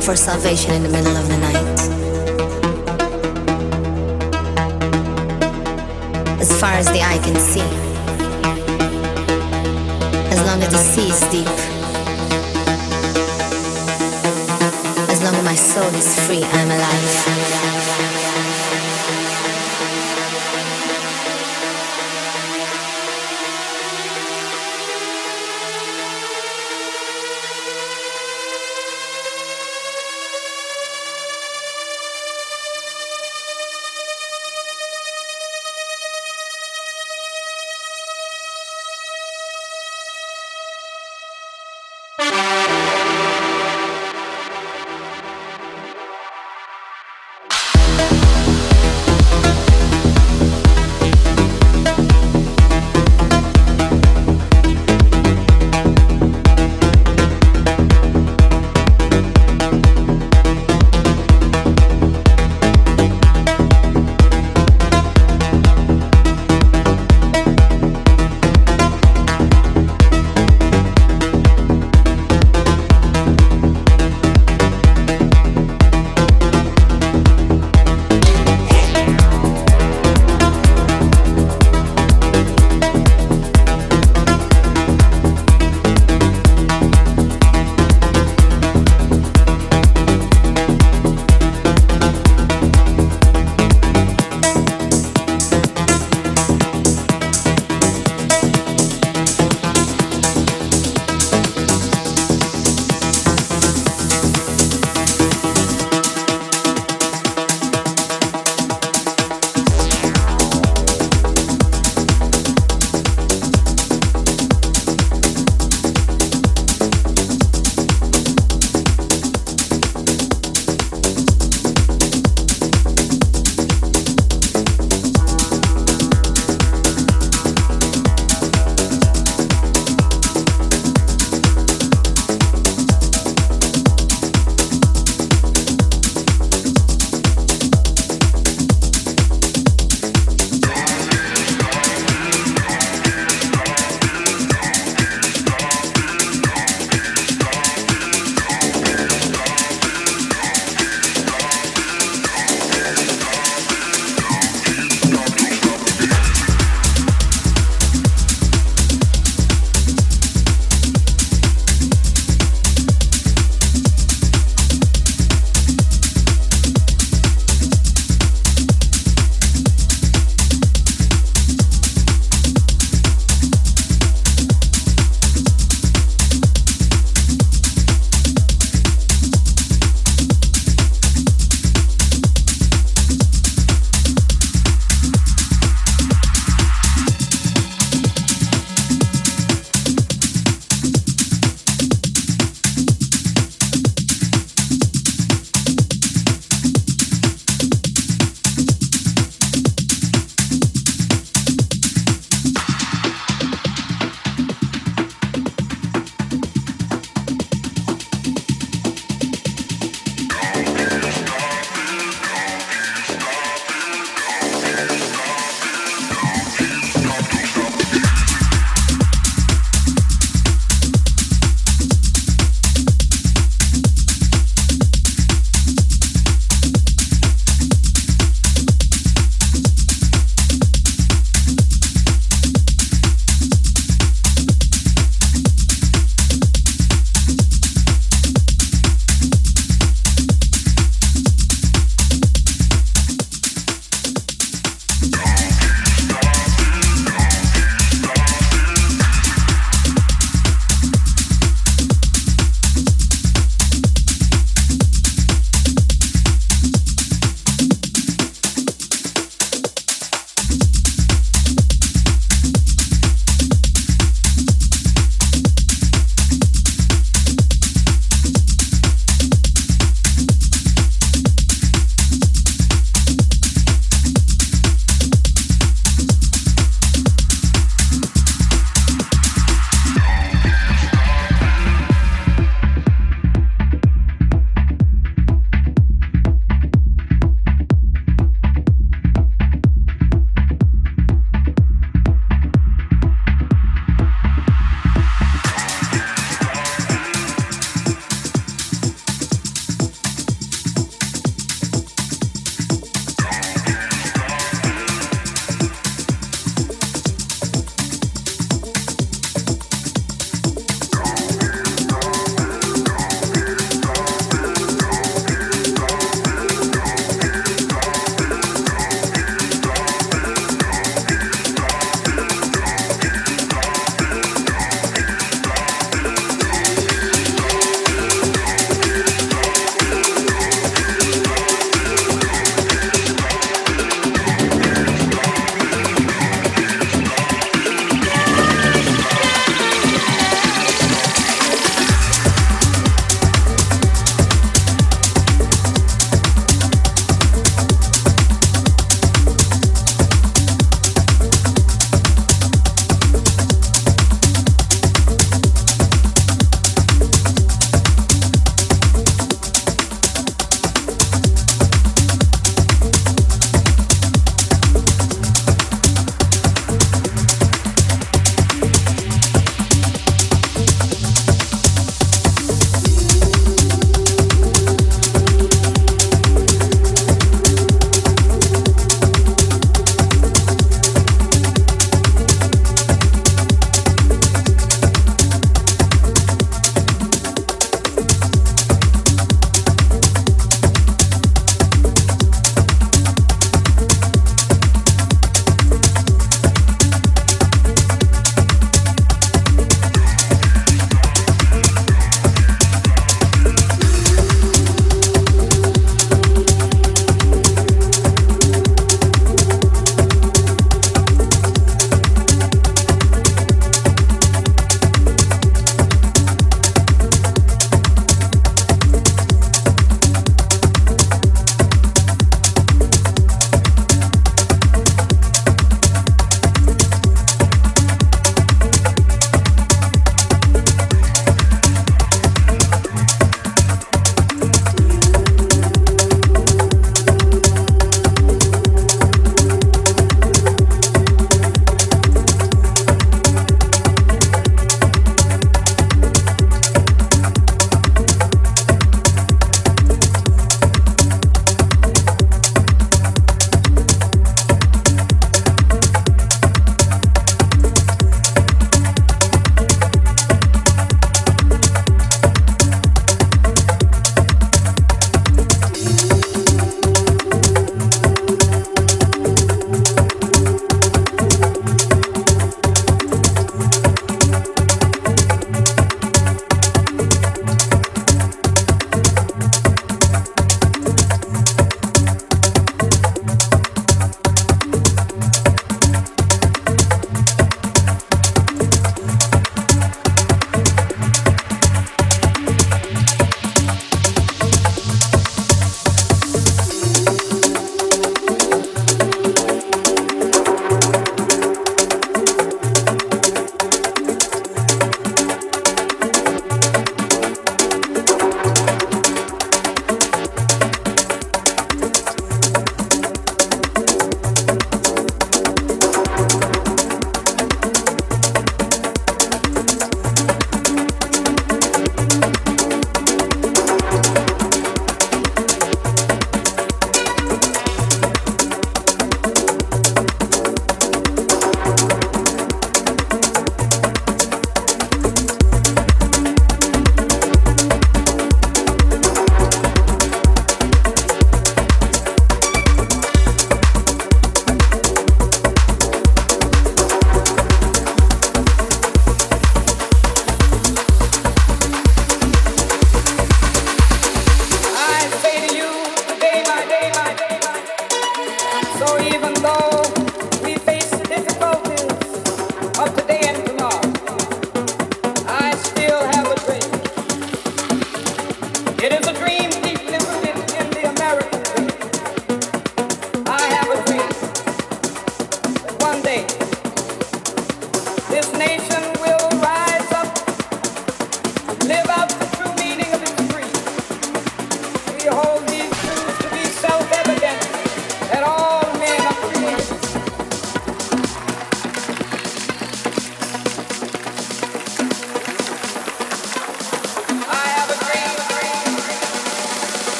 for salvation in the middle of the night. As far as the eye can see, as long as the sea is deep, as long as my soul is free,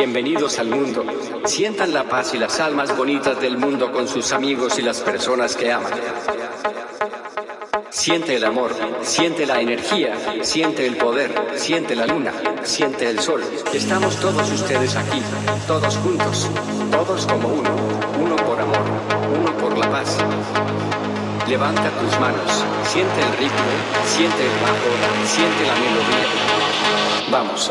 bienvenidos al mundo. Sientan la paz y las almas bonitas del mundo con sus amigos y las personas que aman. Siente el amor, siente la energía, siente el poder, siente la luna, siente el sol. Estamos todos ustedes aquí, todos juntos, todos como uno, uno por amor, uno por la paz. Levanta tus manos, siente el ritmo, siente el bajo, siente la melodía. Vamos.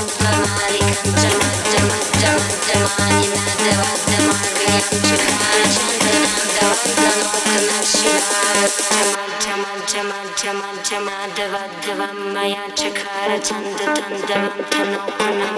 Vamaya Chakara Chanda Tanda Vantano Panam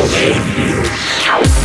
Golden you.